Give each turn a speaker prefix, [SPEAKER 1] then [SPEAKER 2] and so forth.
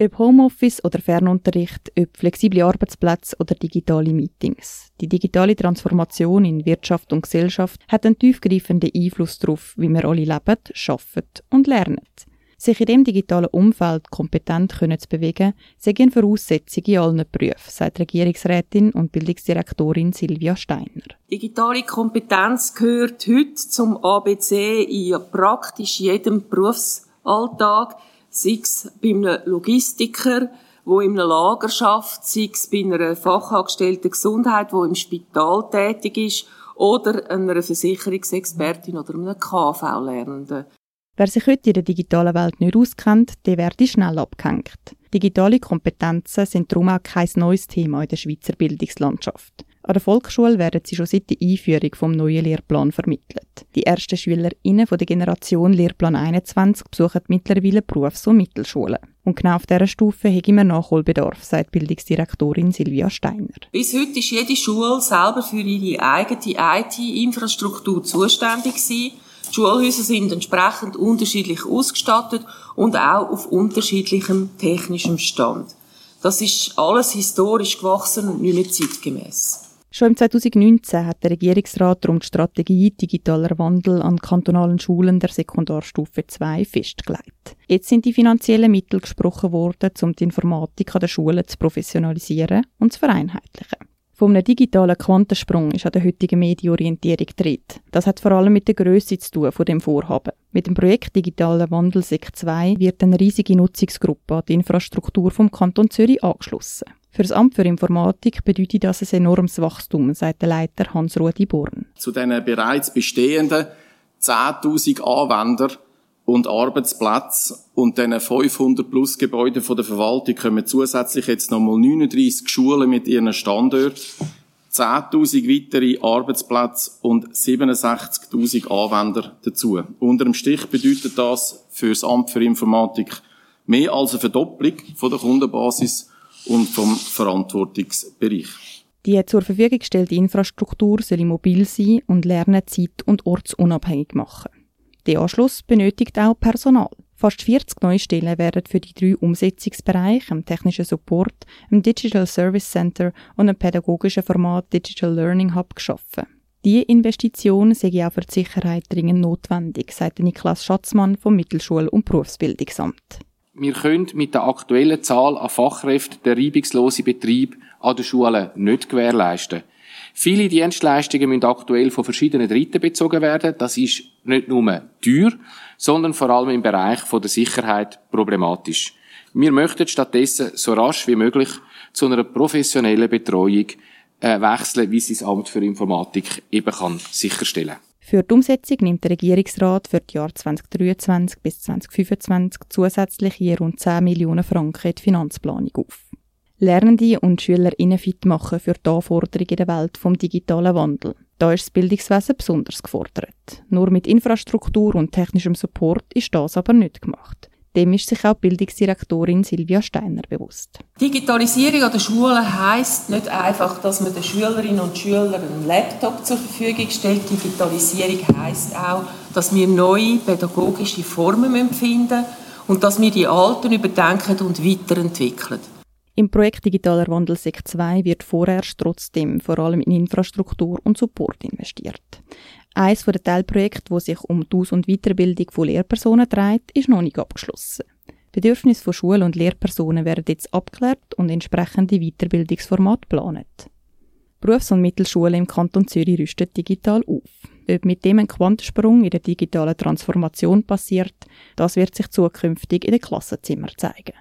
[SPEAKER 1] Ob Homeoffice oder Fernunterricht, ob flexible Arbeitsplätze oder digitale Meetings. Die digitale Transformation in Wirtschaft und Gesellschaft hat einen tiefgreifenden Einfluss darauf, wie wir alle leben, arbeiten und lernen. Sich in dem digitalen Umfeld kompetent können zu bewegen, sei eine Voraussetzung in allen Berufen, sagt Regierungsrätin und Bildungsdirektorin Silvia Steiner.
[SPEAKER 2] Digitale Kompetenz gehört heute zum ABC in praktisch jedem Berufsalltag sei es bei einem Logistiker, wo im Lager schafft, sei es bei einer Fachangestellten Gesundheit, wo im Spital tätig ist, oder einer Versicherungsexpertin oder einem KV-Lernenden.
[SPEAKER 1] Wer sich heute in der digitalen Welt nicht auskennt, der werde schnell abgehängt. Digitale Kompetenzen sind darum auch kein neues Thema in der Schweizer Bildungslandschaft. An der Volksschule werden sie schon seit der Einführung vom neuen Lehrplan vermittelt. Die ersten SchülerInnen von der Generation Lehrplan 21 besuchen mittlerweile Berufs- und Mittelschulen. Und genau auf dieser Stufe haben wir Nachholbedarf, sagt Bildungsdirektorin Silvia Steiner.
[SPEAKER 2] Bis heute ist jede Schule selber für ihre eigene IT-Infrastruktur zuständig gewesen. Die Schulhäuser sind entsprechend unterschiedlich ausgestattet und auch auf unterschiedlichem technischem Stand. Das ist alles historisch gewachsen und nicht mehr zeitgemäß.
[SPEAKER 1] Schon im 2019 hat der Regierungsrat darum die Strategie Digitaler Wandel an kantonalen Schulen der Sekundarstufe 2 festgelegt. Jetzt sind die finanziellen Mittel gesprochen worden, um die Informatik an den Schulen zu professionalisieren und zu vereinheitlichen. Von einem digitalen Quantensprung ist an der heutigen Medienorientierung gedreht. Das hat vor allem mit der Größe zu tun von dem Vorhaben. Mit dem Projekt Digitaler Wandel SEC 2 wird eine riesige Nutzungsgruppe an die Infrastruktur vom Kanton Zürich angeschlossen. Für das Amt für Informatik bedeutet das ein enormes Wachstum, sagt der Leiter Hans-Rudi Born.
[SPEAKER 3] Zu den bereits bestehenden 10.000 Anwender und Arbeitsplätzen und den 500 plus Gebäuden der Verwaltung kommen zusätzlich jetzt nochmal 39 Schulen mit ihren Standorten, 10.000 weitere Arbeitsplätze und 67.000 Anwender dazu. Unter dem Stich bedeutet das für das Amt für Informatik mehr als eine Verdopplung von der Kundenbasis und vom Verantwortungsbereich.
[SPEAKER 1] Die zur Verfügung gestellte Infrastruktur soll mobil sein und Lernen zeit- und ortsunabhängig machen. Der Anschluss benötigt auch Personal. Fast 40 neue Stellen werden für die drei Umsetzungsbereiche, im technischen Support, im Digital Service Center und im pädagogischen Format Digital Learning Hub geschaffen. Diese Investition sei auch für die Sicherheit dringend notwendig, sagt Niklas Schatzmann vom Mittelschul- und Berufsbildungsamt
[SPEAKER 4] wir können mit der aktuellen Zahl an Fachkräften den reibungslosen Betrieb an den Schulen nicht gewährleisten. Viele Dienstleistungen müssen aktuell von verschiedenen Dritten bezogen werden. Das ist nicht nur teuer, sondern vor allem im Bereich der Sicherheit problematisch. Wir möchten stattdessen so rasch wie möglich zu einer professionellen Betreuung äh, wechseln, wie sie das Amt für Informatik eben kann sicherstellen kann.
[SPEAKER 1] Für die Umsetzung nimmt der Regierungsrat für die Jahre 2023 bis 2025 zusätzlich je rund 10 Millionen Franken in die Finanzplanung auf. Lernende und SchülerInnen fit machen für die Anforderungen in der Welt vom digitalen Wandel. Da ist das Bildungswesen besonders gefordert. Nur mit Infrastruktur und technischem Support ist das aber nicht gemacht. Dem ist sich auch Bildungsdirektorin Silvia Steiner bewusst.
[SPEAKER 2] Digitalisierung an der Schule heisst nicht einfach, dass man den Schülerinnen und Schülern einen Laptop zur Verfügung stellt. Digitalisierung heisst auch, dass wir neue pädagogische Formen finden und dass wir die alten überdenken und weiterentwickeln.
[SPEAKER 1] Im Projekt Digitaler Wandel SEC 2 wird vorerst trotzdem vor allem in Infrastruktur und Support investiert. Eines der Teilprojekte, wo sich um die Aus- und Weiterbildung von Lehrpersonen dreht, ist noch nicht abgeschlossen. Bedürfnisse von Schul- und Lehrpersonen werden jetzt abgeklärt und entsprechende Weiterbildungsformate geplant. Berufs- und Mittelschulen im Kanton Zürich rüsten digital auf. Ob mit dem ein Quantensprung in der digitalen Transformation passiert, das wird sich zukünftig in den Klassenzimmern zeigen.